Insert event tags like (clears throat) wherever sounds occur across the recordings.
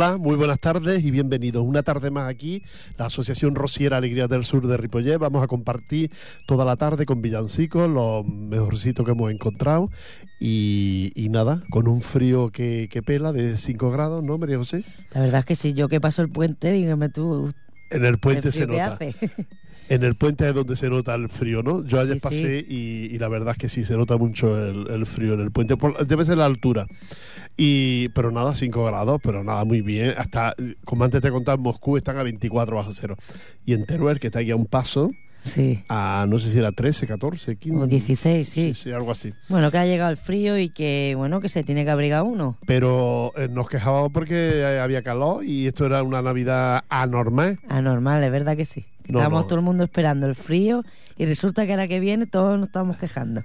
Hola, muy buenas tardes y bienvenidos. Una tarde más aquí, la Asociación Rosiera Alegría del Sur de Ripollet. Vamos a compartir toda la tarde con villancicos, los mejorcitos que hemos encontrado. Y, y nada, con un frío que, que pela de 5 grados, ¿no, María José? La verdad es que sí, yo que paso el puente, dígame tú. En el puente el se nota. hace. (laughs) En el puente es donde se nota el frío, ¿no? Yo ayer Sí, pasé y, y la verdad es que sí, se nota mucho el, el frío en el puente. Por- debe ser la altura. Y, pero nada, 5 grados, pero nada, muy bien. Hasta, como antes te contaba, en Moscú están a 24 bajo cero. Y en Teruel, que está aquí a un paso, Sí. a no sé si era 13, 14, 15. O 16, sí. Sí, sí, algo así. Bueno, que ha llegado el frío y que, bueno, que se tiene que abrigar uno. Pero eh, nos quejábamos porque eh, había calor y esto era una Navidad anormal. Anormal, es verdad que sí. No, Estábamos no. todo el mundo esperando el frío y resulta que ahora que viene todos nos estamos quejando.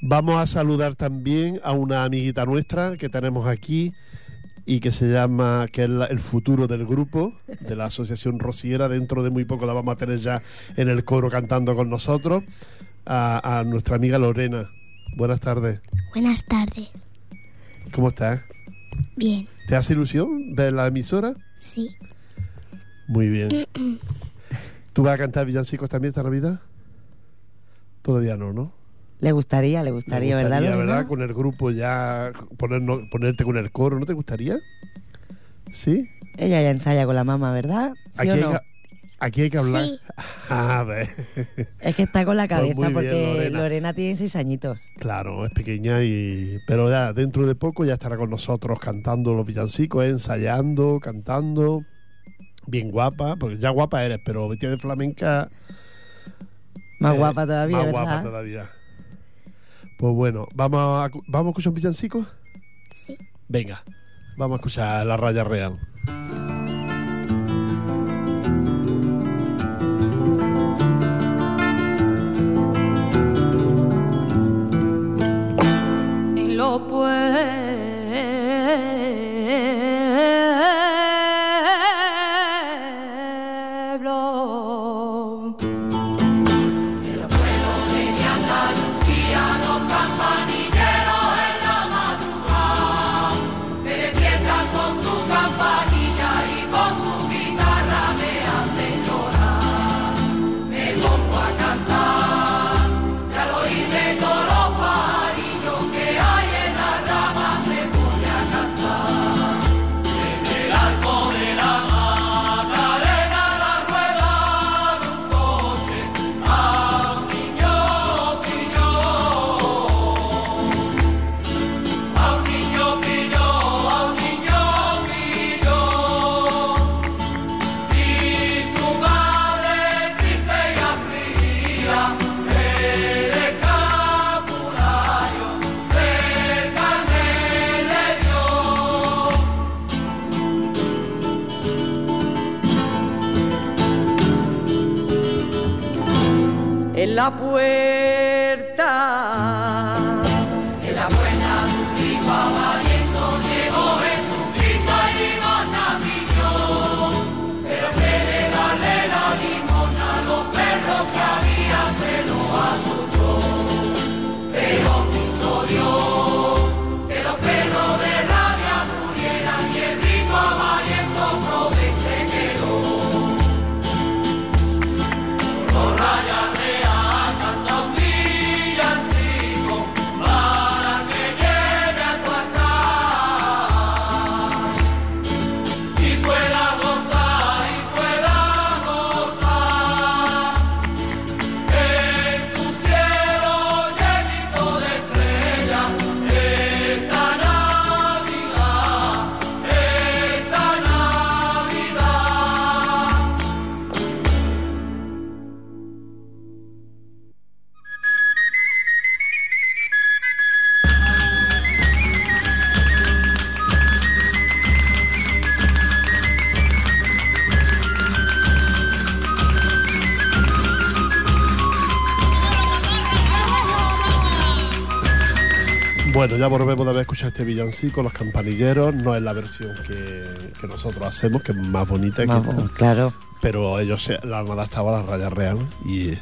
Vamos a saludar también a una amiguita nuestra que tenemos aquí y que se llama, que es la- el futuro del grupo, de la Asociación Rosiera. Dentro de muy poco la vamos a tener ya en el coro cantando con nosotros. A, a nuestra amiga Lorena. Buenas tardes. Buenas tardes. ¿Cómo estás? Bien, ¿Te hace ilusión ver la emisora? sí. Muy bien. (clears throat) ¿Tú vas a cantar villancicos también esta Navidad? Todavía no, ¿no? Le gustaría, le gustaría, gustaría, ¿verdad? ¿verdad? Con el grupo ya ponernos- ponerte con el coro, ¿no te gustaría? ¿Sí? Ella ya ensaya con la mamá, ¿verdad? ¿Sí Aquí, o hay no? que, aquí hay que hablar. Sí. (laughs) A ver. Es que está con la Pues cabeza bien, porque Lorena. Lorena. tiene seis añitos. Claro, es pequeña y pero ya dentro de poco ya estará con nosotros cantando los villancicos, ¿eh? ensayando, cantando. Bien guapa, porque ya guapa eres, pero vestida de flamenca Más eh, guapa todavía, Más ¿verdad? guapa todavía. Pues bueno, vamos a, vamos a escuchar un villancico. Sí. Venga, vamos a escuchar la raya real. en lo pueblo. La puerta. Ya volvemos de haber escuchado este villancico, Los Campanilleros. No es la versión que, que nosotros hacemos, que es más bonita Más que esta. claro. pero ellos se, la han adaptado a la raya real. Y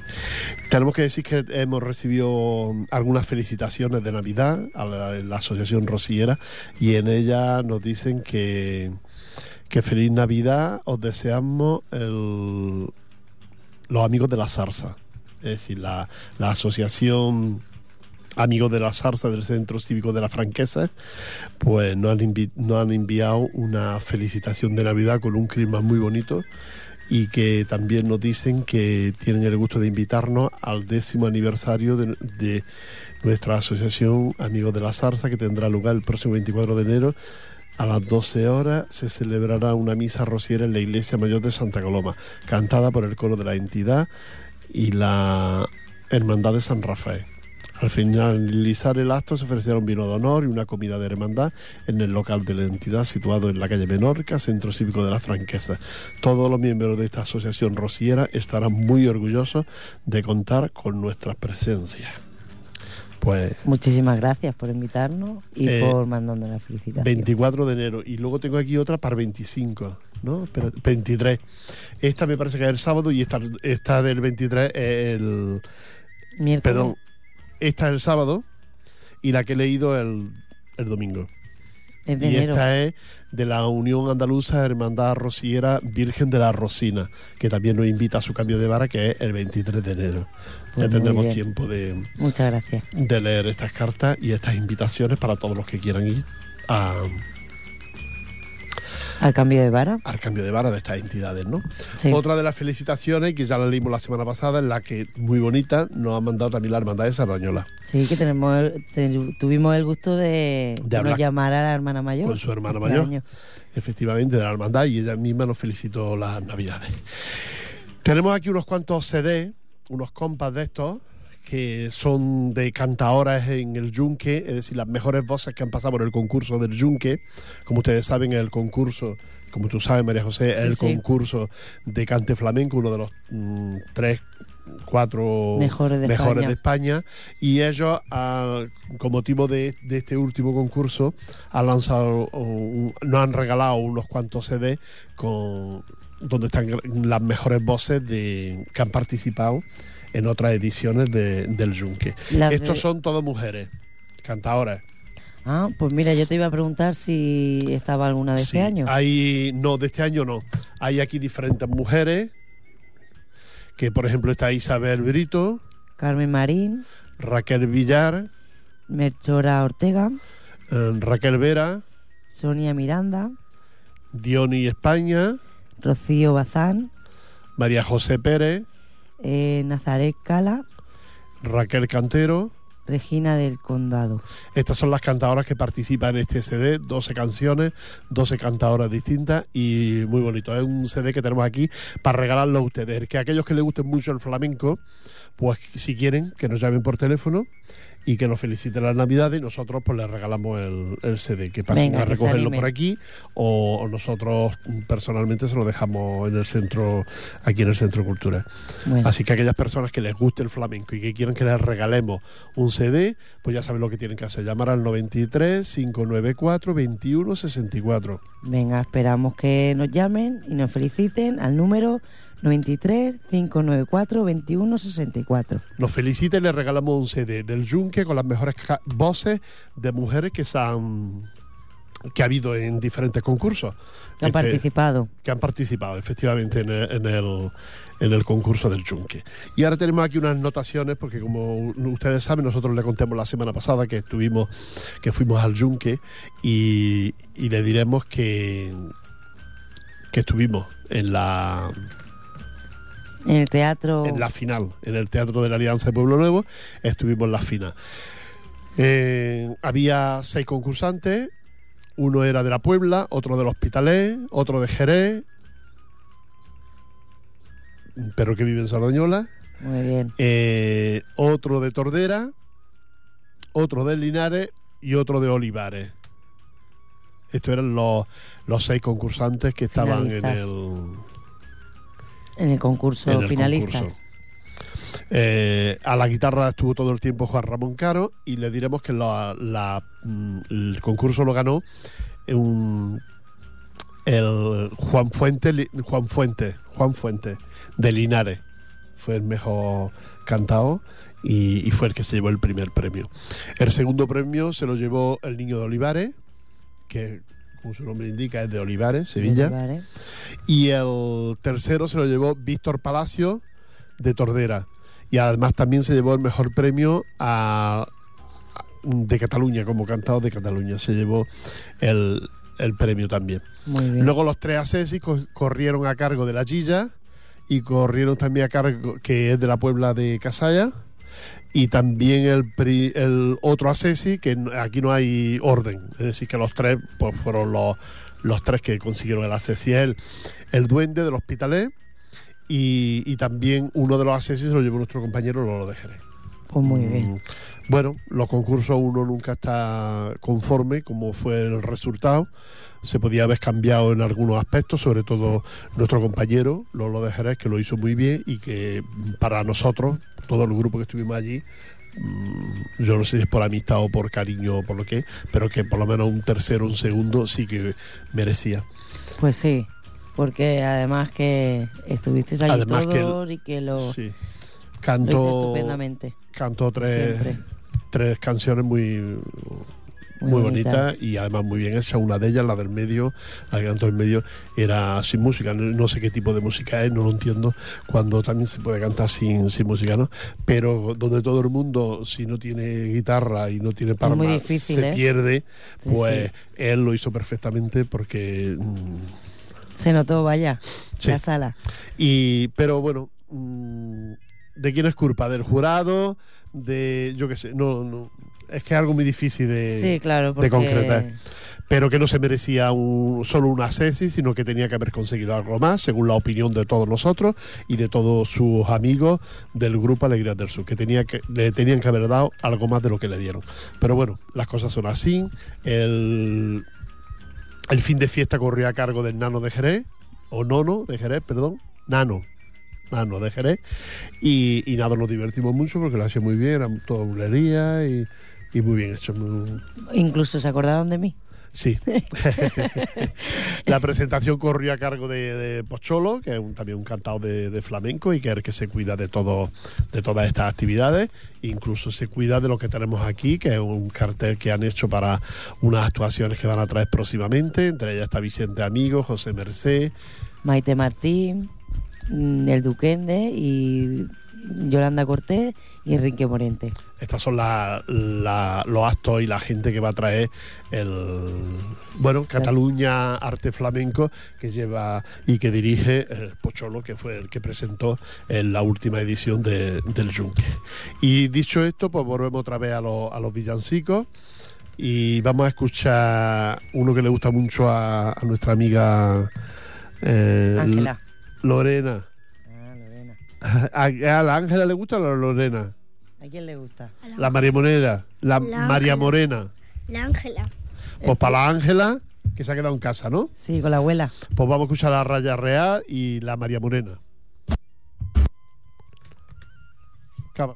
tenemos que decir que hemos recibido algunas felicitaciones de Navidad a la, la Asociación Rosiera y en ella nos dicen que, que feliz Navidad os deseamos el- los amigos de la zarza. Es decir, la, la asociación Amigos de la Zarza del Centro Cívico de la Franquesa, pues nos han, han enviado una felicitación de Navidad con un clima muy bonito y que también nos dicen que tienen el gusto de invitarnos al décimo aniversario de, de nuestra asociación Amigos de la Zarza, que tendrá lugar el próximo 24 de enero. A las 12 horas se celebrará una misa rociera en la iglesia mayor de Santa Coloma, cantada por el coro de la entidad y la Hermandad de San Rafael. Al finalizar el acto se ofrecieron vino de honor y una comida de hermandad en el local de la entidad situado en la calle Menorca, Centro Cívico de la Franquesa. Todos los miembros de esta asociación rociera estarán muy orgullosos de contar con nuestra presencia. Pues Muchísimas gracias por invitarnos y Eh, por mandarnos la felicitación. 24 de enero y luego tengo aquí otra para 25, ¿no? Espera, 23. Esta me parece que es el sábado y esta, esta del 23 es el... Miércoles. Perdón, esta es el sábado y la que he leído el, el domingo. Es Y enero. esta es de la Unión Andaluza Hermandad Rociera Virgen de la Rosina, que también nos invita a su cambio de vara, que es el 23 de enero. Pues ya muy tendremos tiempo de, Muchas gracias. de leer estas cartas y estas invitaciones para todos los que quieran ir a- Al cambio de vara. al cambio de vara de estas entidades, ¿no? Sí. Otra de las felicitaciones, que ya la leímos la semana pasada, en la que, muy bonita, nos ha mandado también la Hermandad de Sardañola, Sí, que tenemos el- tuvimos el gusto de, De hablar nos llamara la hermana mayor. con su hermano este mayor. año. efectivamente, de la Hermandad, y ella misma nos felicitó las Navidades. Tenemos aquí unos cuantos CD, unos compas de estos, que son de cantaoras en el Yunque, es decir, las mejores voces que han pasado por el concurso del Yunque. Como ustedes saben, el concurso, como tú sabes, María José, Sí, el sí. concurso de cante flamenco, uno de los mm, tres, cuatro Mejores de mejores España. de España. Y ellos, ah, con motivo de, de este último concurso, han lanzado, un- nos han regalado unos cuantos CD con donde están las mejores voces de que han participado en otras ediciones de- del Yunque. Las Estos de- son todas mujeres, cantadoras. Ah, pues mira, yo te iba a preguntar si estaba alguna de Sí, este año. Hay, no, de este año no. Hay aquí diferentes mujeres, que por ejemplo está Isabel Brito, Carmen Marín, Raquel Villar, Merchora Ortega, eh, Raquel Vera, Sonia Miranda, Diony España, Rocío Bazán, María José Pérez, eh, Nazaret Cala, Raquel Cantero. Regina del Condado. Estas son las cantadoras que participan en este CD, 12 canciones, 12 cantadoras distintas y muy bonito. Es un CD que tenemos aquí para regalarlo a ustedes. Que aquellos que les guste mucho el flamenco, pues si quieren, que nos llamen por teléfono y que nos feliciten las navidades y nosotros pues les regalamos el, el CD, que pasen Venga, a recogerlo por aquí o, o nosotros mm, personalmente se lo dejamos en el centro, aquí en el Centro Cultural. Bueno, Así que aquellas personas que les guste el flamenco y que quieran que les regalemos un CD, pues ya saben lo que tienen que hacer. Llamar al 93 594 21 64. venga, esperamos que nos llamen y nos feliciten al número 93 594 21 64. Nos feliciten y les regalamos un CD del Yunque con las mejores voces de mujeres que se han que ha habido en diferentes concursos. Que han Este, participado. que han participado efectivamente en el, en el, en el concurso del Yunque. Y ahora tenemos aquí unas notaciones, porque como ustedes saben, nosotros le contamos la semana pasada que estuvimos, que fuimos al Yunque y, y le diremos que, que estuvimos en la, En el teatro. en la final, en el Teatro de la Alianza de Pueblo Nuevo, estuvimos en la final. Eh, había seis concursantes, uno era de la Puebla, otro del Hospitalet, otro de Jerez, pero que vive en Sardañola, Muy bien. eh, otro de Tordera, otro de Linares y otro de Olivares. Estos eran los, los seis concursantes que estaban en el, En el concurso en el finalistas. concurso. Eh, a la guitarra estuvo todo el tiempo Juan Ramón Caro y le diremos que la- la, mm, el concurso lo ganó un, el Juan Fuente, Juan Fuente, Juan Fuente de Linares. Fue el mejor cantado y, y fue el que se llevó el primer premio. El segundo premio se lo llevó el niño de Olivares, que como su nombre indica, es de Olivares, Sevilla. Y el tercero se lo llevó Víctor Palacio de Tordera. Y además también se llevó el mejor premio a, a- de Cataluña, como cantado de Cataluña. Se llevó el, el premio también. Muy bien. Luego los tres asesis co- corrieron a cargo de la Gilla y corrieron también a cargo, que es de la Puebla de Casalla. Y también el, pri- el otro asesi, que aquí no hay orden. Es decir, que los tres pues, fueron los, los tres que consiguieron el asesi. El, el duende del Hospitalet y, y también uno de los asesis se lo llevó nuestro compañero Lolo de Jerez. Pues muy Mm, bien. Bueno, los concursos uno nunca está conforme como fue el resultado. Se podía haber cambiado en algunos aspectos, sobre todo nuestro compañero Lolo de Jerez, que lo hizo muy bien y que mm, para nosotros, todo el grupo que estuvimos allí, mm, yo no sé si es por amistad o por cariño o por lo que, pero que por lo menos un tercero, un segundo sí que merecía. Pues sí, porque además que estuvisteis allí Además que el- todos y que lo, Sí. lo Cantó, estupendamente. cantó tres, Siempre. Tres canciones muy, muy, bonita y además muy bien hecha. Una de ellas, la del medio, la que cantó el medio, era sin música. No, no sé qué tipo de música es, no lo entiendo. Cuando también se puede cantar sin, sin música, ¿no? Pero donde todo el mundo, si no tiene guitarra y no tiene muy palmas, difícil, se ¿eh? pierde, Sí, pues sí. él lo hizo perfectamente porque. mm, Se notó, vaya, Sí. la sala. y, pero bueno, mm, ¿de quién es culpa? ¿Del jurado? De. Yo qué sé, no, no. Es que es algo muy difícil de, sí, claro, porque de concretar. pero que no se merecía un, solo una sesi, sino que tenía que haber conseguido algo más, según la opinión de todos nosotros y de todos sus amigos del grupo Alegrías del Sur, que, tenía que le tenían que haber dado algo más de lo que le dieron. Pero bueno, las cosas son así. El, el fin de fiesta corrió a cargo del Nano de Jerez, o Nono de Jerez, perdón, Nano. Nano de Jerez y, y nada, nos divertimos mucho porque lo hacía muy bien, era toda bulería y, y muy bien hecho. muy- incluso se acordaron de mí. Sí. (laughs) la presentación corrió a cargo de, de Pocholo, que es un- también un cantado de, de flamenco y que es el que se cuida de todo, de todas estas actividades. Incluso se cuida de lo que tenemos aquí, que es un cartel que han hecho para unas actuaciones que van a traer próximamente. Entre ellas está Vicente Amigo, José Mercé. Maite Martín, el Duquende y Yolanda Cortés y Enrique Morente. Estas son la- la- los actos y la gente que va a traer el bueno Cataluña Arte Flamenco que lleva y que dirige el Pocholo, que fue el que presentó en la última edición de- del Yunque. Y dicho esto, pues volvemos otra vez a, los- a los villancicos y vamos a escuchar uno que le gusta mucho a, a nuestra amiga eh, Ángela. Lorena. Ah, Lorena. (laughs) ¿A, a la Ángela le gusta o a la Lorena? ¿A quién le gusta? La María Moneda, la, La María Ángela. Morena. La Ángela. Pues para la Ángela, que se ha quedado en casa, ¿no? Sí, con la abuela. Pues vamos a escuchar la Raya Real y la María Morena. Cava.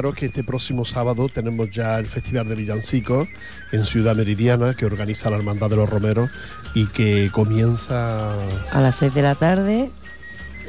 Recordaros que este próximo sábado tenemos ya el Festival de Villancicos en Ciudad Meridiana que organiza la Hermandad de los Romeros y que comienza A las 6 de la tarde.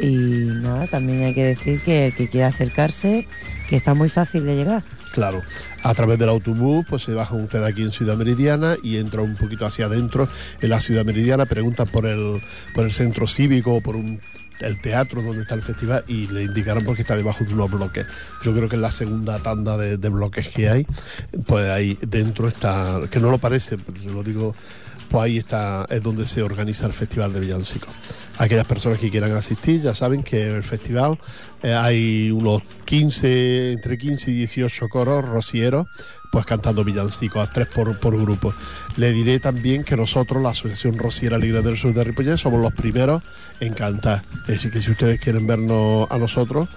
Y nada, también hay que decir que el que quiera acercarse, que está muy fácil de llegar. Claro, a través del autobús, pues se baja usted aquí en Ciudad Meridiana y entra un poquito hacia adentro en la Ciudad Meridiana, pregunta por el, por el centro cívico o por un, el teatro donde está el festival y le indicarán porque está debajo de unos bloques. Yo creo que es la segunda tanda de, bloques que hay, pues ahí dentro está, que no lo parece, pero se lo digo, pues ahí está, es donde se organiza el Festival de Villancicos. Aquellas personas que quieran asistir ya saben que el festival eh, hay unos 15, entre 15 y 18 coros rocieros, pues cantando villancicos a tres por, por grupo. Le diré también que nosotros, la Asociación Rociera Libre del Sur de Ripollet, somos los primeros en cantar. Decir, que si ustedes quieren vernos a nosotros,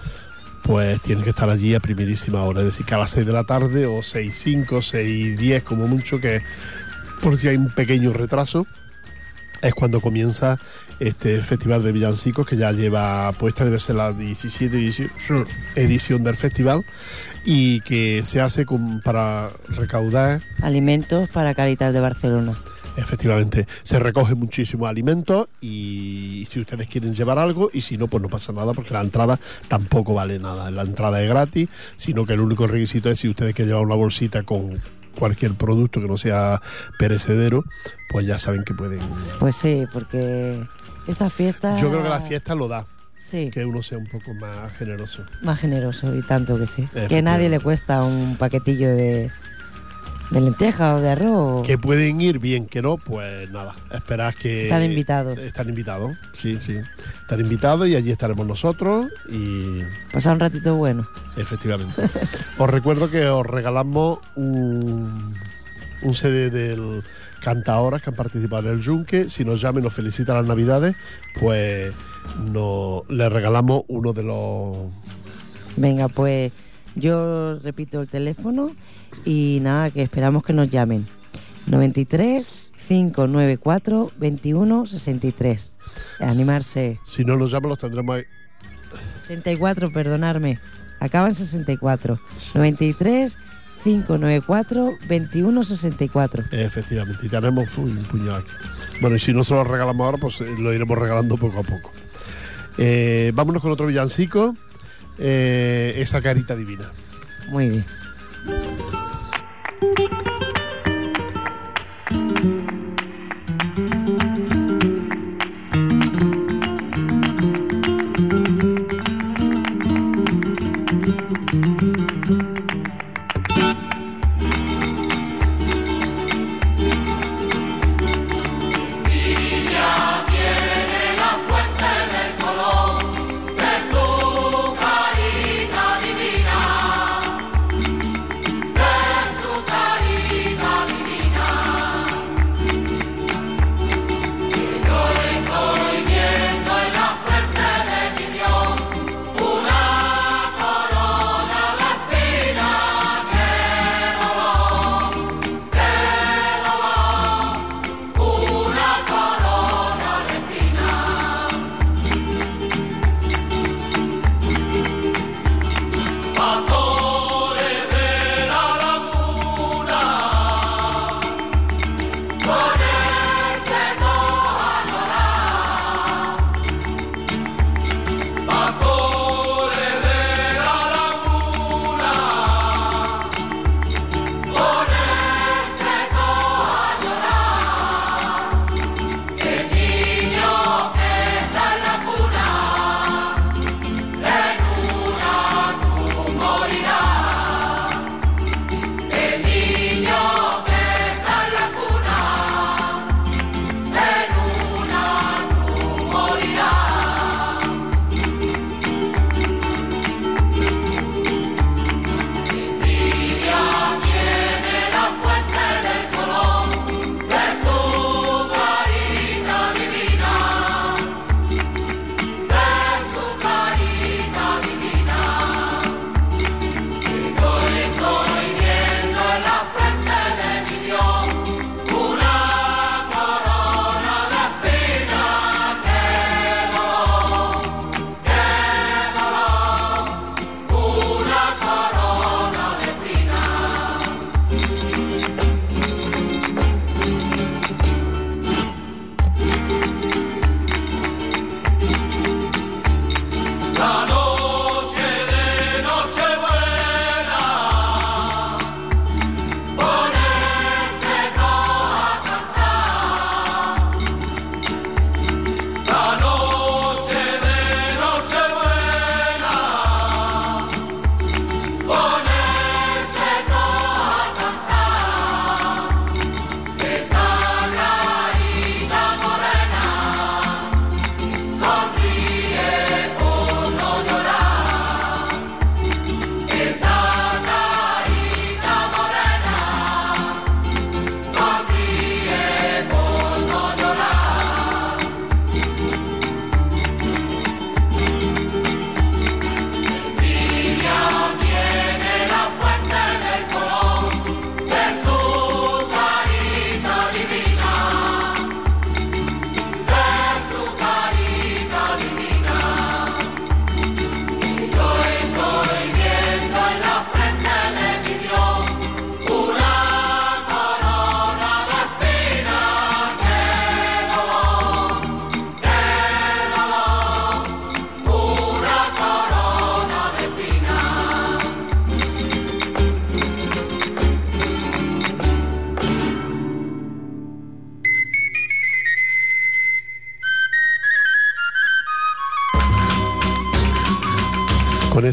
pues tienen que estar allí a primerísima hora. Es decir, que a las 6 de la tarde o 6, 5, 6, 10 como mucho, que por si hay un pequeño retraso, es cuando comienza este festival de villancicos que ya lleva puesta, debe ser la 17 18 edición del festival y que se hace con- para recaudar Alimentos para Caritas de Barcelona. Efectivamente, se recoge muchísimo alimento y si ustedes quieren llevar algo y si no, pues no pasa nada porque la entrada tampoco vale nada. La entrada es gratis, sino que el único requisito es si ustedes quieren llevar una bolsita con cualquier producto que no sea perecedero, pues ya saben que pueden... Pues sí, porque esta fiesta. Yo creo que la fiesta lo da, Sí, que uno sea un poco más generoso. más generoso y tanto que sí. Que a nadie le cuesta un paquetillo de, de lenteja o de arroz. Que pueden ir bien, que no, pues nada, esperad que... Están invitados. Están invitados, sí, sí. Están invitados y allí estaremos nosotros y Pasar un ratito bueno. Efectivamente. os recuerdo que os regalamos un, un CD del cantaoras que han participado en el Yunque. Si nos llaman y nos felicitan las Navidades, pues no, les regalamos uno de los... Venga, pues yo repito el teléfono y nada, que esperamos que nos llamen. 93 594 21 63. Animarse. Si no nos llaman, los tendremos ahí. 64, perdonarme. Acaban 64. Sí. 93 594 21 64. Efectivamente, y tenemos un puñado aquí. Bueno, y si no se lo regalamos ahora, pues eh, lo iremos regalando poco a poco. Eh, vámonos con otro villancico, eh, esa carita divina. Muy bien.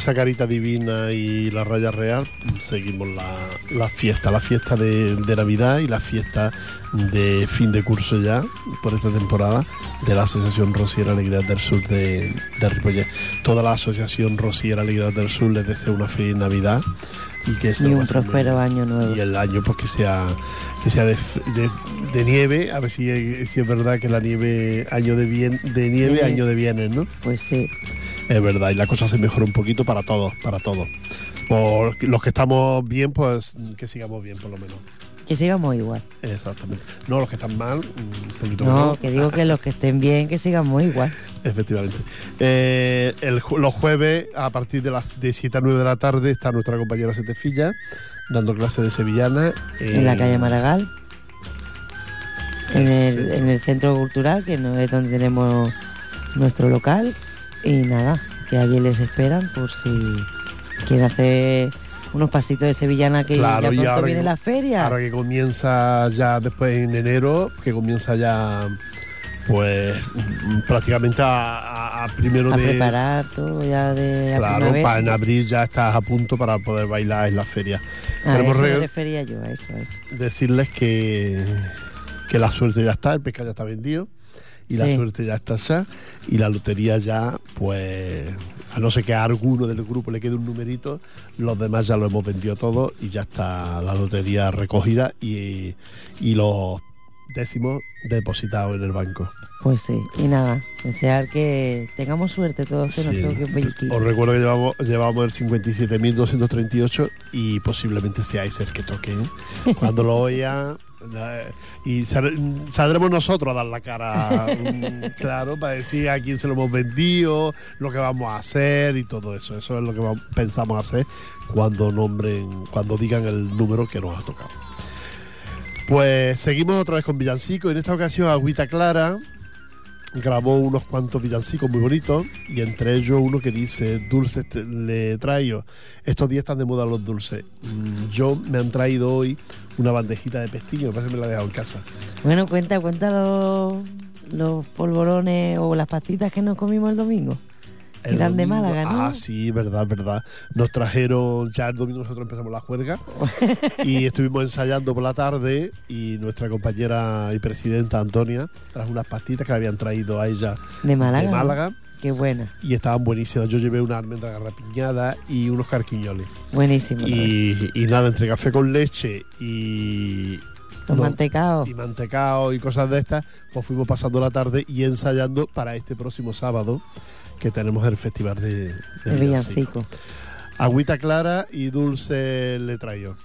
Esa carita divina y la raya real seguimos la, la fiesta, la fiesta de, de Navidad y la fiesta de fin de curso ya por esta temporada de la Asociación Rosiera Alegría del Sur de, de Ripollet. Toda la Asociación Rosiera Alegría del Sur les desea una feliz Navidad y que Y un próspero año nuevo. y el año pues que sea que sea de, de- de nieve a ver si, si es verdad que la nieve año de bien de nieve Sí. año de bienes no Pues sí, es verdad y la cosa se mejora un poquito para todos para todos por los que estamos bien pues que sigamos bien por lo menos que sigamos igual. exactamente no los que están mal un poquito No, menos. que digo que los que estén bien, que sigamos igual. (laughs) Efectivamente. Eh, el los jueves, a partir de las de 7 a 9 de la tarde, está nuestra compañera Setefilla dando clase de sevillana. En la eh, calle Maragall, en el, Sí. en el centro cultural, que no es donde tenemos nuestro local. Y nada, que allí les esperan por si quieren hacer unos pasitos de sevillana que Claro, ya y pronto ahora viene que- la feria. Ahora que comienza ya después en enero, que comienza ya pues prácticamente a, primero a de preparar todo ya de la claro, primavera. para en abril ya estás a punto para poder bailar en la feria. A Tenemos eso me re- refería yo, a eso, a eso. decirles que, que la suerte ya está, el pescado ya está vendido y la suerte ya está ya y la lotería ya, pues, a no ser que a alguno del grupo le quede un numerito, los demás ya lo hemos vendido todo y ya está la lotería recogida y, y los décimos depositados en el banco. Pues sí, y nada, desear que tengamos suerte todos, que nos toque. Os recuerdo que llevamos, llevamos el 57.238 y posiblemente seáis el que toque. ¿eh? (laughs) Cuando lo oiga. Eh, Y sal- saldremos nosotros a dar la cara, (laughs) mm, claro, para decir a quién se lo hemos vendido, lo que vamos a hacer y todo eso. Eso es lo que vamos- pensamos hacer cuando nombren, cuando digan el número que nos ha tocado. Pues seguimos otra vez con villancicos. En esta ocasión Agüita Clara grabó unos cuantos villancicos muy bonitos y entre ellos uno que dice dulces le traigo estos días están de moda los dulces. Mm, yo me han traído hoy una bandejita de pestillo me parece que me la he dejado en casa. Bueno, cuenta, cuenta los, los polvorones o las pastitas que nos comimos el domingo. El Eran de Málaga, ¿no? ah sí verdad verdad nos trajeron ya el domingo nosotros empezamos la juerga (laughs) y estuvimos ensayando por la tarde y nuestra compañera y presidenta Antonia trajo unas pastitas que le habían traído a ella De Málaga. de. Málaga Qué buena, y estaban buenísimas yo llevé una almendra garrapiñada y unos carquiñoles buenísimo. Y, y nada, entre café con leche y, Los no, mantecaos. y mantecao y cosas de estas, pues fuimos pasando la tarde y ensayando para este próximo sábado que tenemos el festival de, de El villancico. villancico. Agüita clara y dulce le traigo.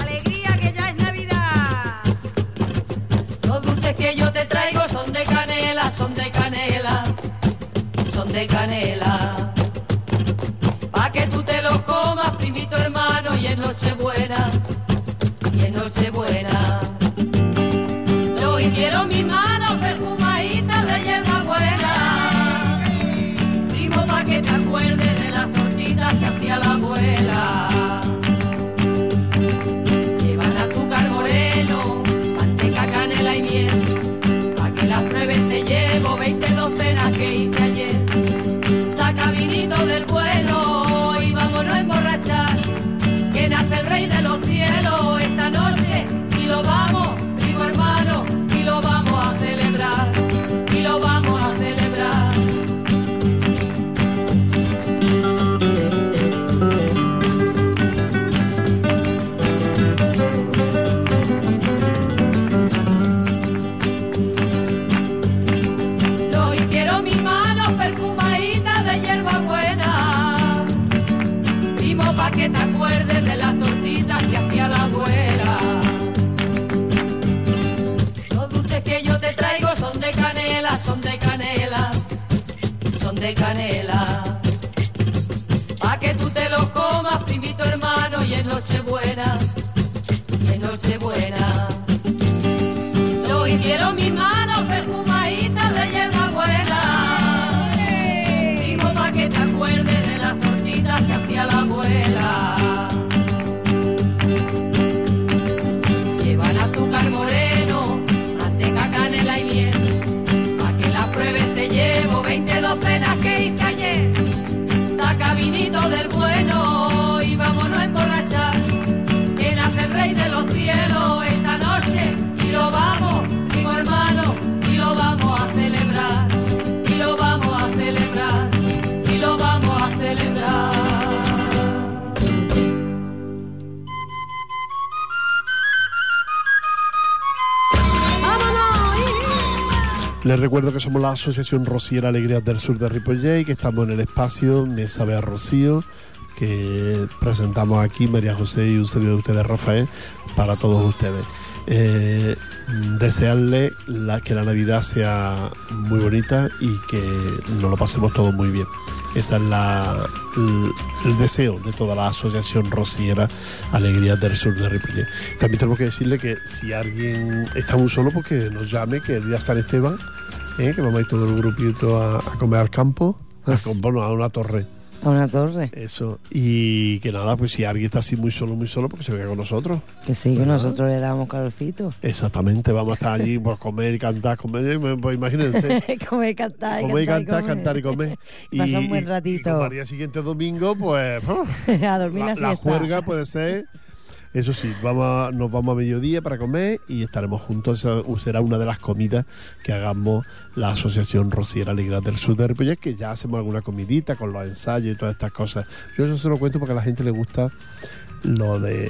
Alegría que ya es Navidad. Los dulces que yo te traigo son de canela, son de canela, son de canela. Pa' que tú te los comas, primito hermano, y en Nochebuena, y en Nochebuena. Te acuerdes de las tortitas que hacía la abuela. Te acuerdes de las tortitas que hacía la abuela. Los dulces que yo te traigo son de canela, son de canela, son de canela. Pa' que tú te los comas, primito hermano, y en Nochebuena, y en Nochebuena. Lo hicieron mis manos perfumaditas de hierba buena. Pa' que te acuerdes que hacía la abuela. Les recuerdo que somos la Asociación Rociera Alegrías del Sur de Ripollet y que estamos en el espacio Mesa Bea Rocío que presentamos aquí María José y un servidor de ustedes Rafael para todos ustedes. Eh, desearle la- que la Navidad sea muy bonita y que nos lo pasemos todos muy bien. Ese es la, el, el deseo de toda la asociación rociera Alegrías del Sur de Ripollet. También tenemos que decirle que si alguien está muy solo, pues que nos llame, que el día San Esteban, ¿eh? que vamos a ir todo el grupito a, a comer al campo, a, a una torre. A una torre. Eso. Y que nada, pues si alguien está así muy solo, muy solo, pues que se venga con nosotros. Que sí, que nosotros le damos calorcito. Exactamente, vamos a estar allí, pues comer y cantar, comer, pues imagínense. (laughs) comer, cantar y comer y cantar, cantar, cantar y comer. (laughs) Pasar un buen y- ratito. Y al día siguiente domingo, pues (laughs) ¡oh! a dormir la, la, la juerga puede ser. Eso sí, vamos a- nos vamos a mediodía para comer y estaremos juntos. Esa será una de las comidas que hagamos la Asociación Rociera Alegrías del Sur de Ripollet, que ya hacemos alguna comidita con los ensayos y todas estas cosas. Yo eso se lo cuento porque a la gente le gusta lo de,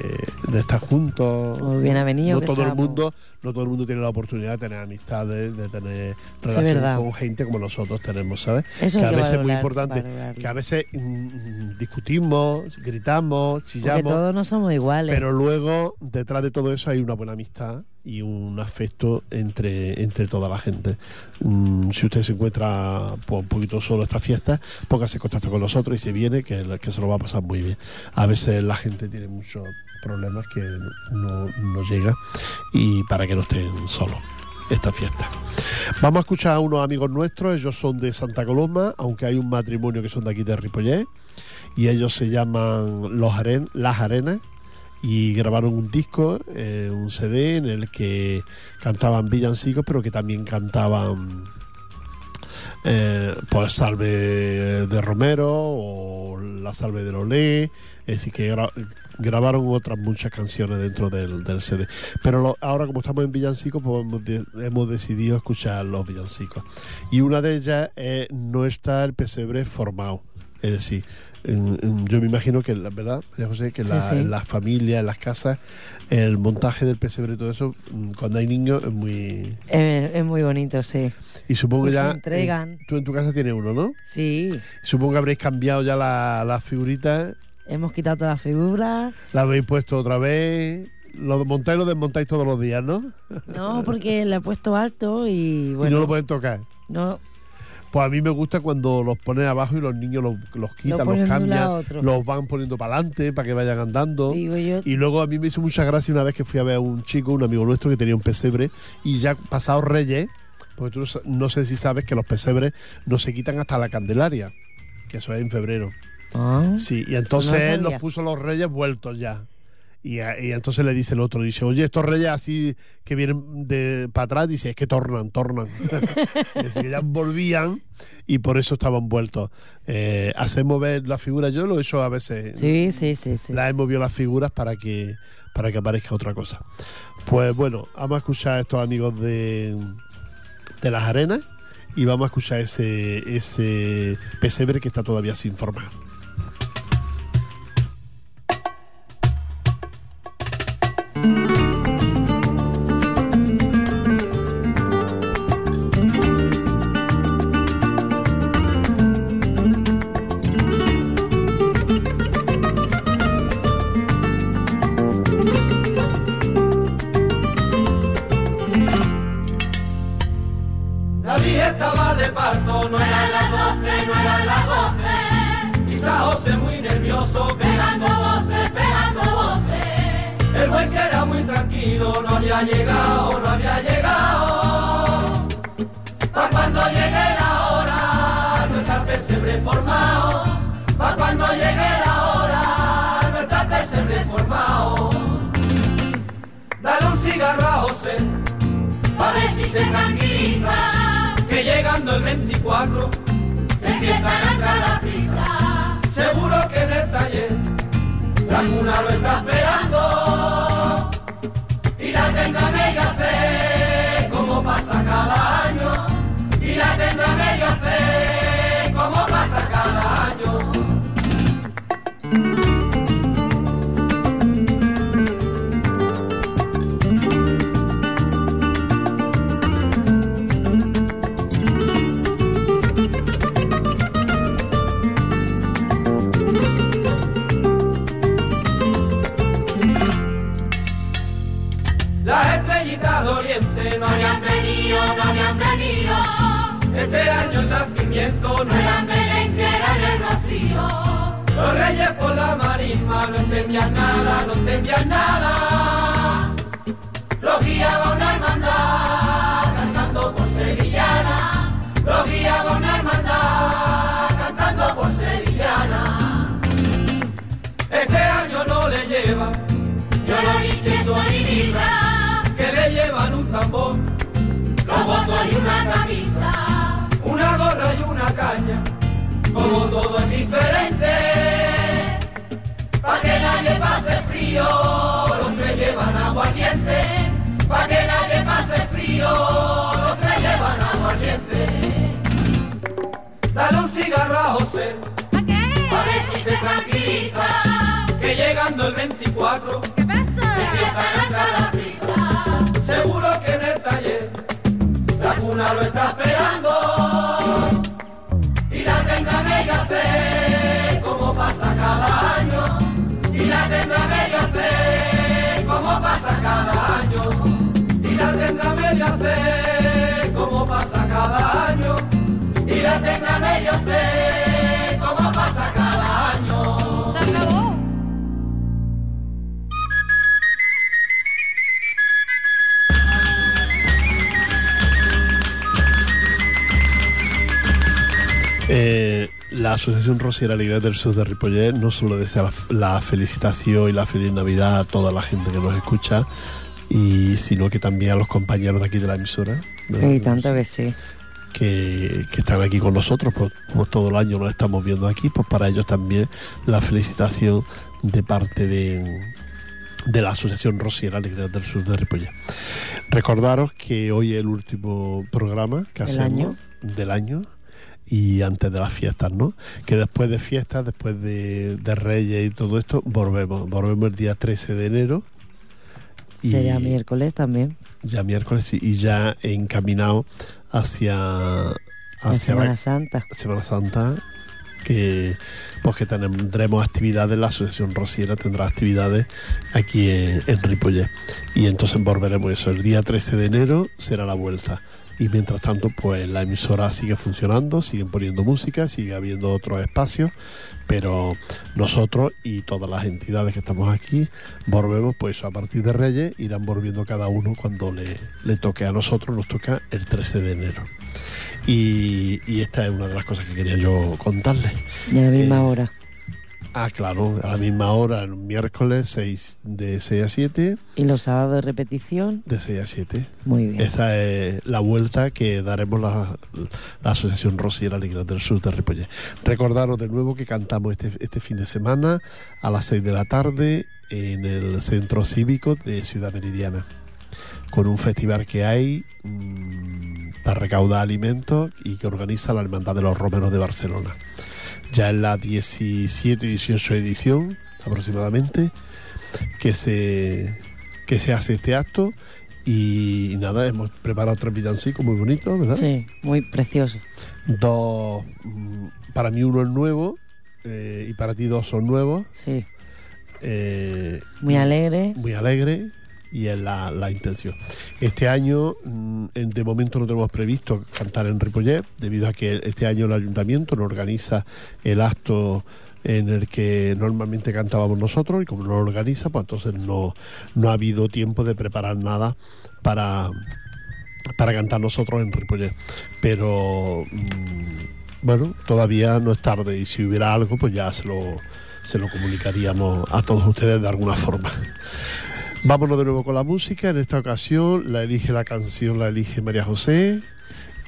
de estar juntos. Muy bien ha venido. no todo el mundo no todo el mundo tiene la oportunidad de tener amistades de tener es relación verdad. con gente como nosotros tenemos sabes Eso que a veces es muy importante que a veces mm, discutimos gritamos Porque chillamos todos no somos iguales. pero luego detrás de todo eso hay una buena amistad y un afecto entre, entre toda la gente. Mm, si usted se encuentra pues, un poquito solo esta fiesta, póngase en contacto con nosotros y se viene, que, que se lo va a pasar muy bien. A veces la gente tiene muchos problemas que no, no llega y para que no estén solos. Esta fiesta. Vamos a escuchar a unos amigos nuestros, ellos son de Santa Coloma, aunque hay un matrimonio que son de aquí de Ripollet, y ellos se llaman Los Aren- Las Arenas, y grabaron un disco, eh, un CD en el que cantaban villancicos, pero que también cantaban eh, pues Salve de Romero o La Salve de Lolé, es decir, que gra- grabaron otras muchas canciones dentro del, del CD. Pero ahora como estamos en villancicos, pues hemos, de- hemos decidido escuchar los villancicos. Y una de ellas es No está el pesebre formado, es decir, en- en- yo me imagino que, la verdad, María José, que Sí, la, sí. en las familias, las casas, el montaje del pesebre y todo eso, mm, cuando hay niños es muy... Es, es muy bonito, sí. Y supongo que Pues ya... se entregan. tú en tu casa tienes uno, ¿no? Sí. Supongo que habréis cambiado ya la- las figuritas, Hemos quitado todas las figuras. la habéis puesto otra vez, lo montáis y lo desmontáis todos los días, ¿no? No, porque le he puesto alto y y bueno. no lo pueden tocar. no, Pues a mí me gusta cuando los pones abajo y los niños los, los quitan, ponen los cambian, los van poniendo para adelante para que vayan andando. digo yo. Y luego a mí me hizo mucha gracia una vez que fui a ver a un chico, un amigo nuestro que tenía un pesebre y ya pasados Reyes, porque tú no sé si sabes que los pesebres no se quitan hasta la Candelaria, que eso es en febrero. Ah, Sí, y entonces No él los puso los Reyes vueltos ya. Y, y entonces le dice el otro, dice, oye, estos reyes así que vienen de para atrás, dice, es que tornan, tornan. (laughs) es que ya volvían y por eso estaban vueltos. Eh, hacemos ver las figuras, yo lo he hecho a veces. sí, sí, sí, sí. Las hemos movido las figuras para que, para que aparezca otra cosa. Pues bueno, vamos a escuchar a estos amigos de, de las arenas y vamos a escuchar ese, ese pesebre que está todavía sin formar. El 24 empiezan a la prisa. Seguro que en el taller la cuna lo está esperando no entendían nada, no entendían nada. Los guiaba una hermandad cantando por sevillana. Los guiaba una hermandad cantando por sevillana. Este año no le no ni queso ni birra, que le llevan un tambor, los votos y una camisa. una gorra y una caña. Como todo es diferente, frío, los tres llevan aguardiente, pa' que nadie pase frío, los tres llevan aguardiente. Dale un cigarro a José, ¿A qué? A ver si se tranquiliza, que llegando el 24, ¿Qué pasa? empieza a la prisa. seguro que en el taller, la cuna lo está esperando. Hacer como pasa cada año. Y la tendrá medio hacer como pasa cada año. Se acabó. Eh, la Asociación Rosiera Alegría del Sur de Ripollet no solo desea la, la felicitación y la feliz Navidad a toda la gente que nos escucha, y sino que también a los compañeros de aquí de la emisora. ¿no? Y tanto que sí. que, que están aquí con nosotros, pues, como todo el año nos estamos viendo aquí, pues para ellos también la felicitación de parte de, de la Asociación Rosiera Alegría del Sur de Ripollet. Recordaros que hoy es el último programa que hacemos año. del año y antes de las fiestas, ¿no? Que después de fiestas, después de, de Reyes y todo esto, volvemos. Volvemos el día 13 de enero. Sería miércoles también. ya miércoles y ya encaminado hacia hacia Semana la Santa. Semana Santa que pues que tendremos actividades la asociación rociera tendrá actividades aquí en, en Ripollet y entonces volveremos eso el día 13 de enero será la vuelta y mientras tanto pues la emisora sigue funcionando siguen poniendo música sigue habiendo otros espacios pero nosotros y todas las entidades que estamos aquí volvemos pues a partir de Reyes irán volviendo cada uno cuando le, le toque a nosotros nos toca el 13 de enero y, y esta es una de las cosas que quería yo contarles a la misma Eh, hora. Ah claro a la misma hora el miércoles 6 de 6 a 7 Y los sábados de repetición, de 6 a 7 muy bien. esa es la vuelta que daremos la, la Asociación Rosiera Alegría del Sur de Ripollet. Recordaros de nuevo que cantamos este, este fin de semana a las 6 de la tarde en el Centro Cívico de Ciudad Meridiana, con un festival que hay mm, para recaudar alimentos y que organiza la Hermandad de los Romeros de Barcelona. Ya en la 17 y 18 edición aproximadamente que se, que se hace este acto y, nada, hemos preparado tres villancicos muy bonitos, ¿verdad? Sí, muy precioso. Dos, mm, para mí uno es nuevo eh, y para ti dos son nuevos, Sí, eh, muy alegre. muy alegre y es la, la intención. Este año, mm, de momento no tenemos previsto cantar en Ripollet, debido a que este año el ayuntamiento no organiza el acto en el que normalmente cantábamos nosotros y como no lo organiza, pues entonces no, no ha habido tiempo de preparar nada para, para cantar nosotros en Ripollet. Pero mm, bueno, todavía no es tarde y si hubiera algo, pues ya se lo, se lo comunicaríamos a todos ustedes de alguna forma. Vámonos de nuevo con la música. En esta ocasión la elige la canción, la elige María José.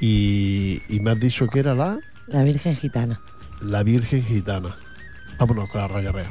Y, y me has dicho que era la, La Virgen Gitana. la Virgen Gitana. Vámonos con la raya real.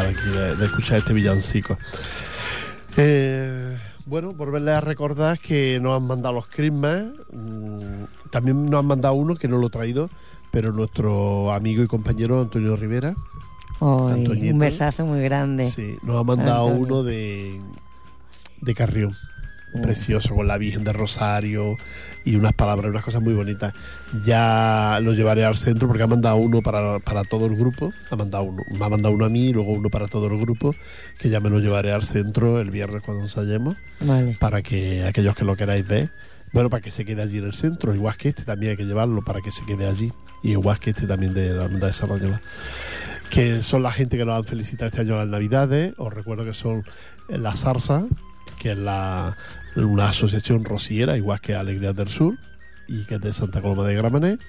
De vuelta de aquí de, de escuchar este villancico. Eh, bueno, volverles a recordar que nos han mandado los Christmas. mm, También nos han mandado uno que no lo he traído, pero nuestro amigo y compañero Antonio Rivera. Un besazo muy grande. Sí, nos ha mandado Antonio. uno de, de Carrión. Mm. Precioso, con la Virgen de Rosario y unas palabras, unas cosas muy bonitas. Ya lo llevaré al centro porque ha mandado uno para, para todo el grupo. Ha mandado uno, me ha mandado uno a mí y luego uno para todo el grupo, que ya me lo llevaré al centro el viernes cuando ensayemos, Vale. para que aquellos que lo queráis ver, bueno, para que se quede allí en el centro, igual que este también hay que llevarlo para que se quede allí, y igual que este también de la Hermandad de Sarrañola que son la gente que nos han felicitado este año las Navidades. Os recuerdo que son la Zarza, que es la, una asociación rociera, igual que Alegrías del Sur, y que es de Santa Coloma de Gramenet.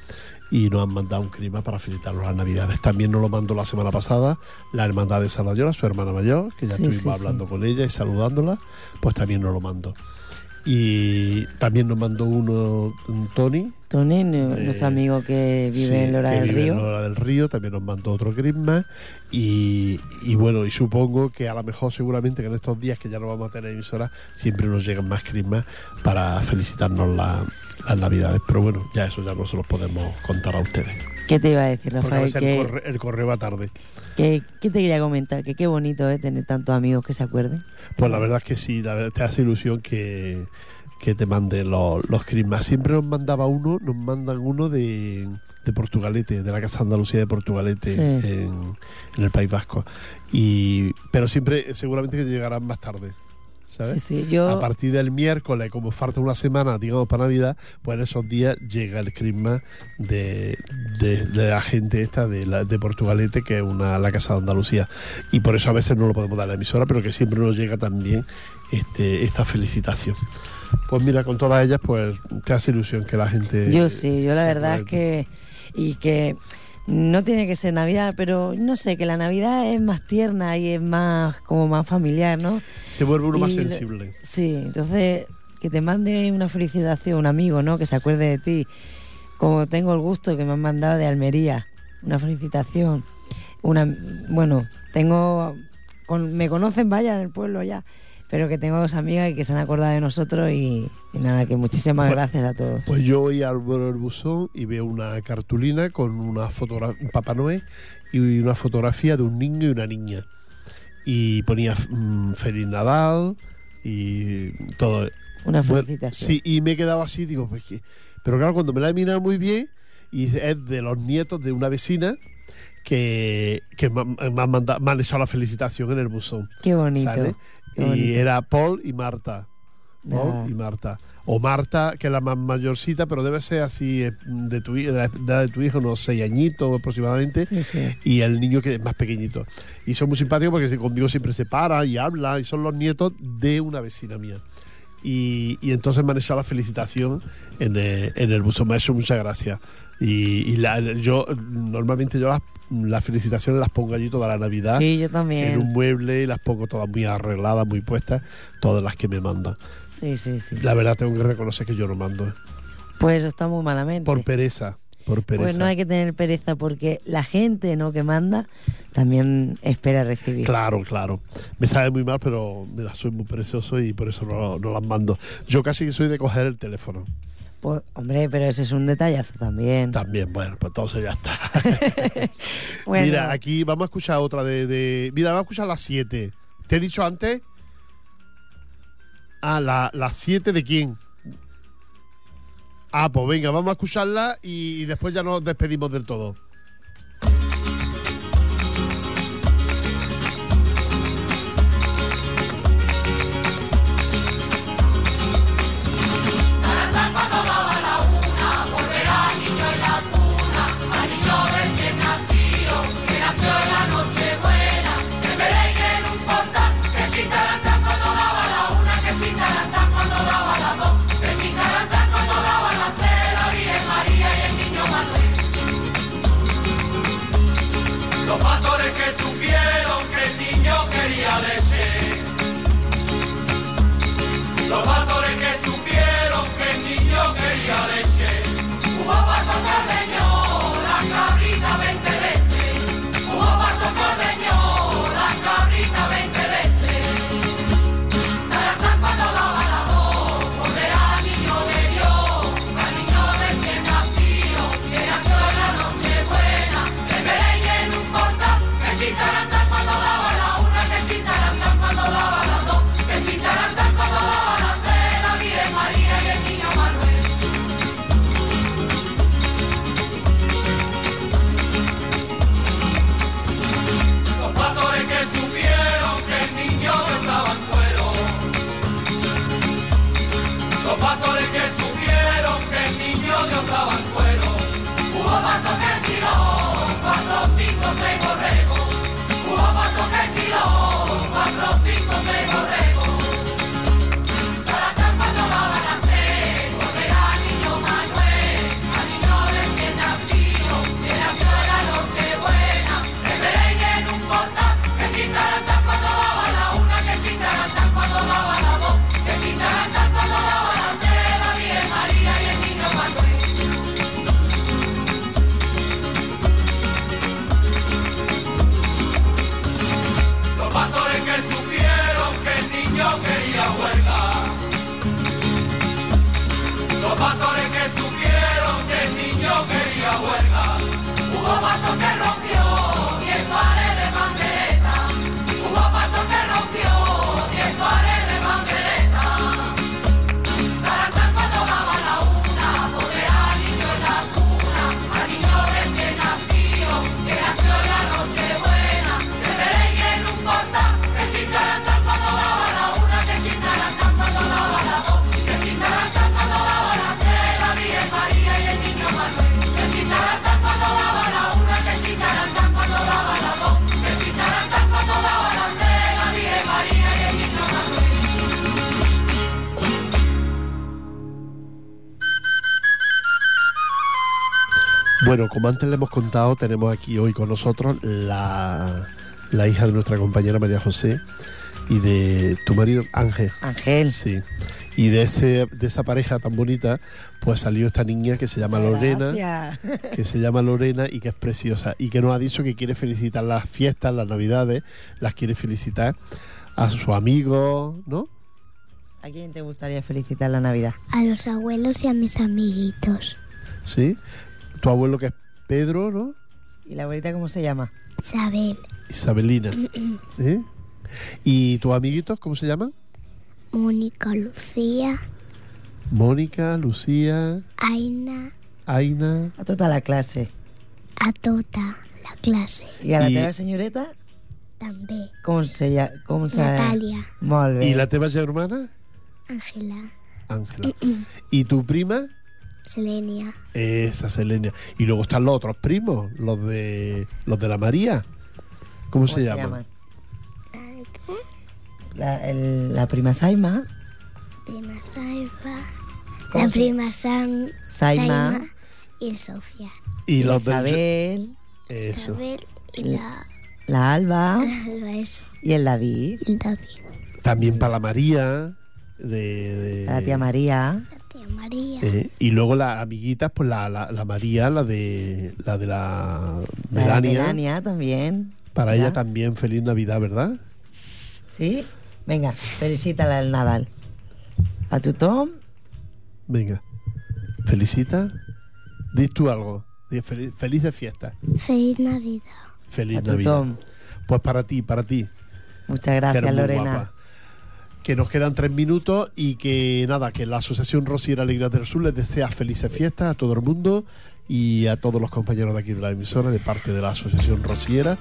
Y nos han mandado un clima para felicitarlos las Navidades. También nos lo mandó la semana pasada la hermandad de Sardañola, su hermana mayor, que ya Sí, estuvimos sí, hablando con ella y saludándola, pues también nos lo mandó. Y también nos mandó uno un Tony, Tony, Eh, nuestro amigo que vive Sí, en Lora que del vive Río. en Lora del Río, también nos mandó otro Christmas. Y, y bueno, y supongo que a lo mejor seguramente que en estos días que ya no vamos a tener emisora, siempre nos llegan más Christmas para felicitarnos la- las Navidades. Pero bueno, ya eso ya no se los podemos contar a ustedes. ¿Qué te iba a decir, Porque a Rafael? veces el, Que, corre- el correo va tarde. que- ¿Qué te quería comentar? Que qué bonito es tener tantos amigos que se acuerden. Pues la verdad es que sí, la verdad, te hace ilusión que, que te manden los, los Christmas. Siempre nos mandaba uno, nos mandan uno de, de Portugalete, de la Casa Andalucía de Portugalete Sí. en, en el País Vasco. Y, pero siempre, seguramente que llegarán más tarde. ¿Sabes? Sí, sí, yo... A partir del miércoles, como falta una semana, digamos, para Navidad, pues en esos días llega el Christmas de, de- de la gente esta de, la, de Portugalete, que es una, la Casa de Andalucía. Y por eso a veces no lo podemos dar a la emisora, pero que siempre nos llega también este, esta felicitación. Pues mira, con todas ellas, pues te hace ilusión que la gente. Yo sí, yo la verdad es que... Y que no tiene que ser Navidad, pero no sé, que la Navidad es más tierna y es más como más familiar, ¿no? Se vuelve uno más y sensible. Sí, entonces que te mande una felicitación un amigo, ¿no? Que se acuerde de ti. Como tengo el gusto que me han mandado de Almería, una felicitación. Una, bueno, tengo, con- me conocen, vaya, en el pueblo ya, pero que tengo dos amigas y que se han acordado de nosotros y, y nada, que muchísimas Pues- gracias a todos. Pues yo voy al del buzón y veo una cartulina con una fotografía, un Papá Noel y una fotografía de un niño y una niña. Y ponía mm, Feliz Nadal y todo. Una Bueno, felicitación. sí, y me he quedado así, digo, pues que... Pero claro, cuando me la he mirado muy bien, y es de los nietos de una vecina que, que me han mandado, me han echado la felicitación en el buzón. Qué bonito. ¿sale? Y era Paul y Marta. Paul Ah. y Marta. O Marta, que es la más mayorcita, pero debe ser así eh, de, tu, de la edad de tu hijo, unos seis añitos aproximadamente. Sí, sí. Y el niño que es más pequeñito. Y son muy simpáticos porque conmigo siempre se para y habla. Y son los nietos de una vecina mía. Y, y entonces me han la felicitación en, eh, en el buzón. Me ha hecho muchas gracias. Y, y la- yo, normalmente yo las, las felicitaciones las pongo allí toda la Navidad Sí, yo en también. un mueble y las pongo todas muy arregladas, muy puestas, todas las que me mandan. Sí, sí, sí. La verdad tengo que reconocer que yo no mando. ¿eh? Pues está muy malamente. Por pereza. Por pereza. Pues no hay que tener pereza porque la gente no que manda también espera recibir. Claro, claro. Me sabe muy mal, pero mira, soy muy precioso y por eso no, no las mando. Yo casi que soy de coger el teléfono. Pues, hombre, pero ese es un detallazo también. También, bueno, pues entonces ya está. (laughs) Bueno, Mira, aquí vamos a escuchar otra de, de- Mira, vamos a escuchar las 7. ¿Te he dicho antes? Ah, la- las 7 de quién? Ah, pues venga, vamos a escucharla y, después ya nos despedimos del todo. Bueno, como antes le hemos contado, tenemos aquí hoy con nosotros la, la hija de nuestra compañera María José y de tu marido Ángel. Ángel. Sí. Y de, ese, de esa pareja tan bonita, pues salió esta niña que se llama Lorena. Gracias. que se llama Lorena y que es preciosa y que nos ha dicho que quiere felicitar las fiestas, las navidades, las quiere felicitar a sus amigos, ¿no? ¿A quién te gustaría felicitar la Navidad? A los abuelos y a mis amiguitos. Sí. Tu abuelo que es Pedro, ¿no? ¿Y la abuelita cómo se llama? Isabel, Isabelina. (clears throat) ¿eh? ¿Y tus amiguitos cómo se llaman? Mónica, Lucía, Mónica, Lucía, Aina, Aina. A toda la clase. a tota la clase. ¿Y a la Y- teva senyoreta? També. Com se llama? Com se... Natalia, Molt bé. ¿Y la teva hermana? Ángela, Ángela. ¿Y tu prima? Selenia, Esa Selenia. Y luego están los otros primos, los de los de la María. ¿Cómo, ¿Cómo se, llaman? La, el- la prima Saima. prima ¿Cómo la se- prima Sam, Saima. y el Sofía. Y los del Isabel. Eso. Isabel y la, La Alba. (laughs) la eso, Y el David. y el David, También para la María. De, de- La tía María. La tía María, Eh, y luego las amiguitas, pues la, la, la María, la de la de la La Melania. Melania también. Para ¿verdad? ella también feliz Navidad, ¿verdad? Sí? Venga, felicítala al Nadal. A tu Tom. Venga. Felicita. Di tú algo. Di feliz, felices fiestas. feliz Navidad. Feliz A tu Navidad. Tom. Pues para ti, para ti. Muchas gracias, Lorena. guapa. Que nos quedan tres minutos y que nada, que la Asociación Rosiera Alegría del Sur les desea felices fiestas a todo el mundo y a todos los compañeros de aquí de la emisora de parte de la Asociación Rosiera.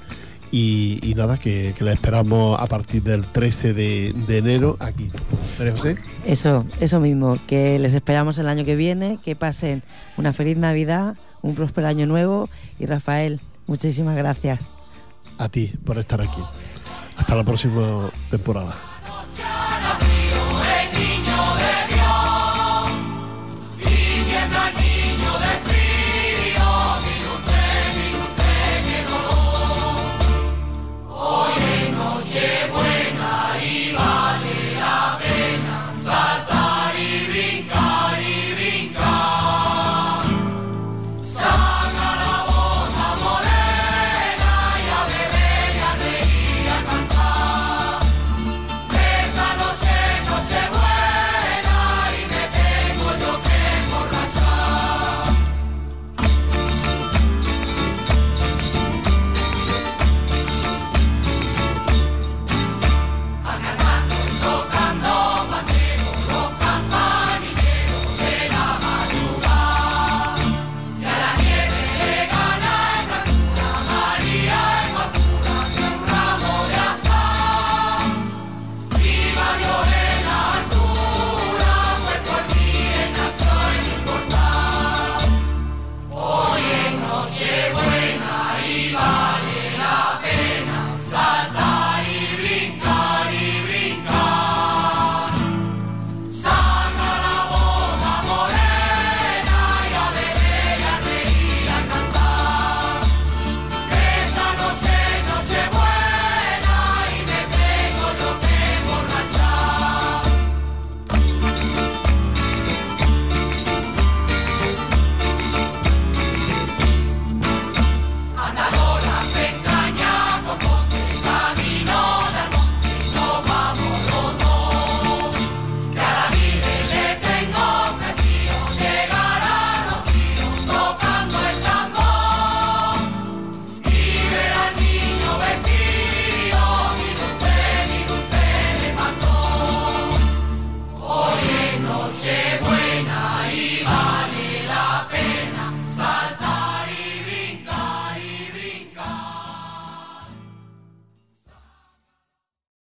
Y, y nada, que, que la esperamos a partir del 13 de, de enero aquí. María José, Eso, eso mismo, que les esperamos el año que viene, que pasen una feliz Navidad, un próspero año nuevo y Rafael, muchísimas gracias. a ti por estar aquí. Hasta la próxima temporada.